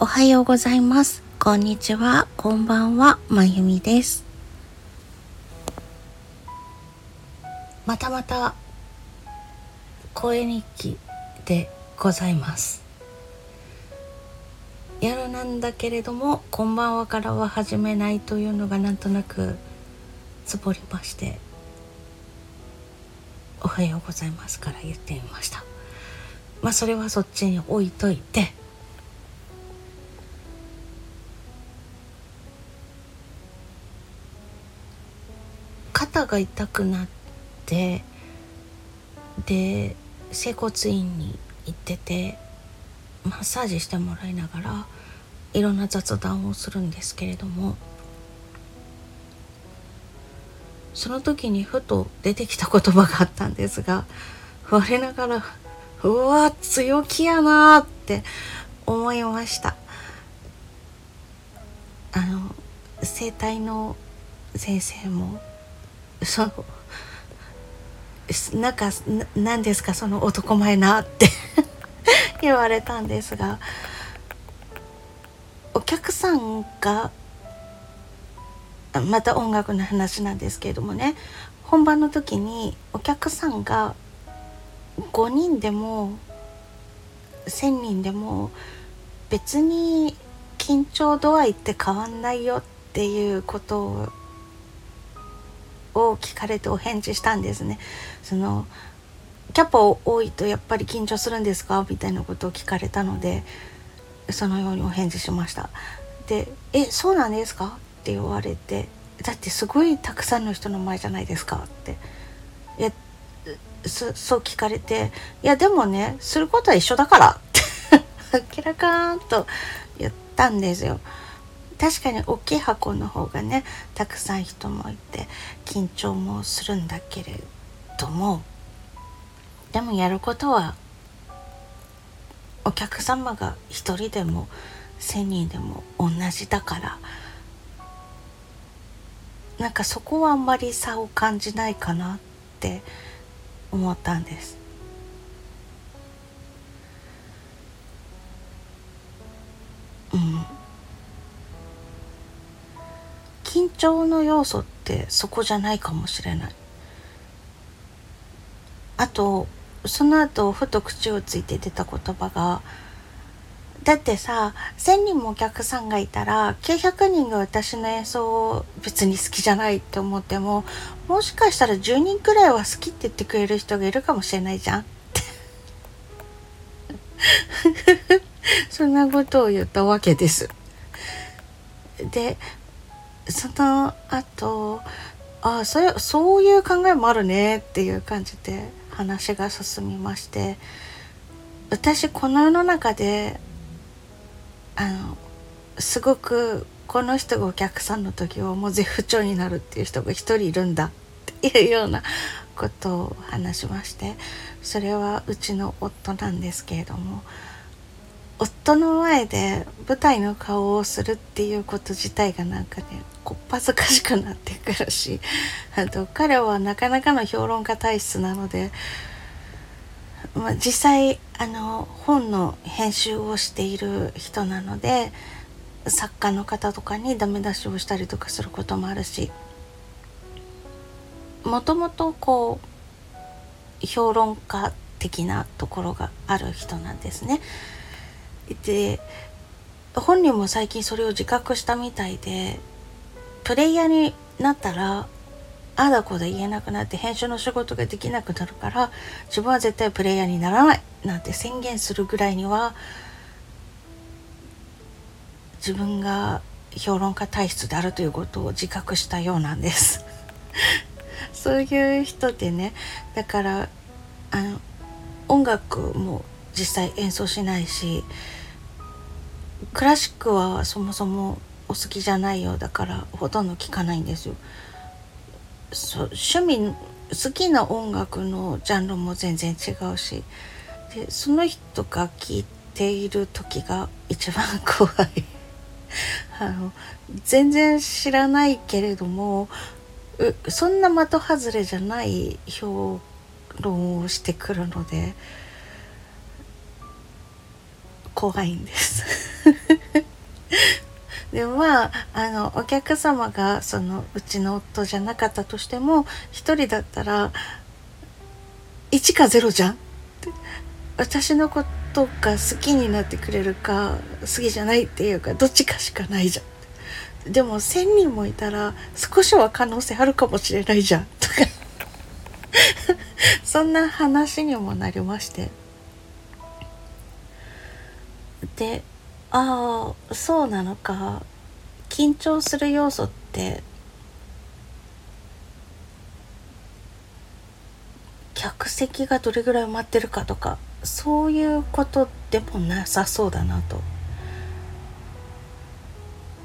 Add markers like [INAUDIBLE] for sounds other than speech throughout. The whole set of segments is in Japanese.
おはようございます。こんにちは。こんばんは。まゆみです。またまた声日記でございます。夜なんだけれども、こんばんはからは始めないというのがなんとなくつぼりまして、おはようございますから言ってみました。まあそれはそっちに置いといて、肩が痛くなってで整骨院に行っててマッサージしてもらいながらいろんな雑談をするんですけれどもその時にふと出てきた言葉があったんですが我ながらうわ強気やなって思いました。あの整体の先生もそう。なんか何ですかその男前なって。[LAUGHS] 言われたんですが。お客さんがまた音楽の話なんですけれどもね。本番の時にお客さんが5人でも1,000人でも別に緊張度合いって変わんないよっていうことをを聞かれてお返事したんですね。そのキャパ多いとやっぱり緊張するんですか？みたいなことを聞かれたのでそのようにお返事しました。で「えそうなんですか?」って言われて「だってすごいたくさんの人の前じゃないですか」っていやそう聞かれて「いやでもねすることは一緒だから」って [LAUGHS] 明らかんと言ったんですよ。確かに大きい箱の方がねたくさん人もいて緊張もするんだけれどもでもやることはお客様が一人でも1,000人でも同じだからなんかそこはあんまり差を感じないかなって思ったんです。うん緊張の要素ってそこじゃないかもしれないあとその後ふと口をついて出た言葉がだってさ1,000人もお客さんがいたら900人が私の演奏を別に好きじゃないって思ってももしかしたら10人くらいは好きって言ってくれる人がいるかもしれないじゃん [LAUGHS] そんなことを言ったわけです。でその後あそうそういう考えもあるねっていう感じで話が進みまして私この世の中であのすごくこの人がお客さんの時はもう絶不調になるっていう人が一人いるんだっていうようなことを話しましてそれはうちの夫なんですけれども夫の前で舞台の顔をするっていうこと自体がなんかねこっぱずかしくなってくるしあと彼はなかなかの評論家体質なので、まあ、実際あの本の編集をしている人なので作家の方とかにダメ出しをしたりとかすることもあるしもともとこう評論家的なところがある人なんですね。で本人も最近それを自覚したみたいでプレイヤーになったらあだこだ言えなくなって編集の仕事ができなくなるから自分は絶対プレイヤーにならないなんて宣言するぐらいには自分が評論家体質であるということを自覚したようなんです。[LAUGHS] そういう人でねだからあの音楽も実際演奏しないしクラシックはそもそもお好きじゃないようだからほとんど聞かないんですよ。趣味好きな音楽のジャンルも全然違うし。でその人が聴いている時が一番怖い。[LAUGHS] あの全然知らないけれどもそんな的外れじゃない評論をしてくるので怖いんです。[LAUGHS] でまああのお客様がそのうちの夫じゃなかったとしても一人だったら1か0じゃん？私のことが好きになってくれるか好きじゃないっていうかどっちかしかないじゃん。でも1,000人もいたら少しは可能性あるかもしれないじゃん。とか。[LAUGHS] そんな話にもなりまして。でああそうなのか緊張する要素って客席がどれぐらい埋まってるかとかそういうことでもなさそうだなと。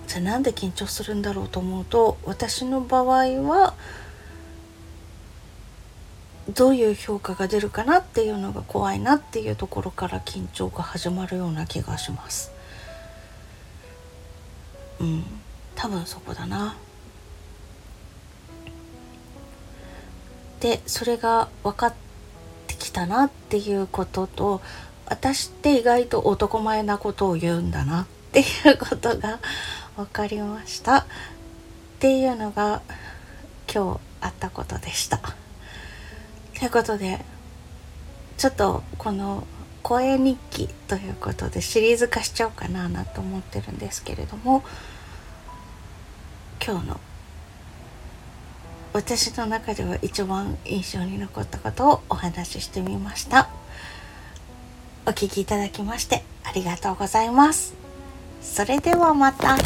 じゃあなんで緊張するんだろうと思うと私の場合はどういう評価が出るかなっていうのが怖いなっていうところから緊張が始まるような気がします。うん多分そこだな。でそれが分かってきたなっていうことと私って意外と男前なことを言うんだなっていうことが分かりましたっていうのが今日あったことでした。ということでちょっとこの声日記ということでシリーズ化しちゃおうかななと思ってるんですけれども今日の私の中では一番印象に残ったことをお話ししてみました。お聴きいただきましてありがとうございます。それではまた。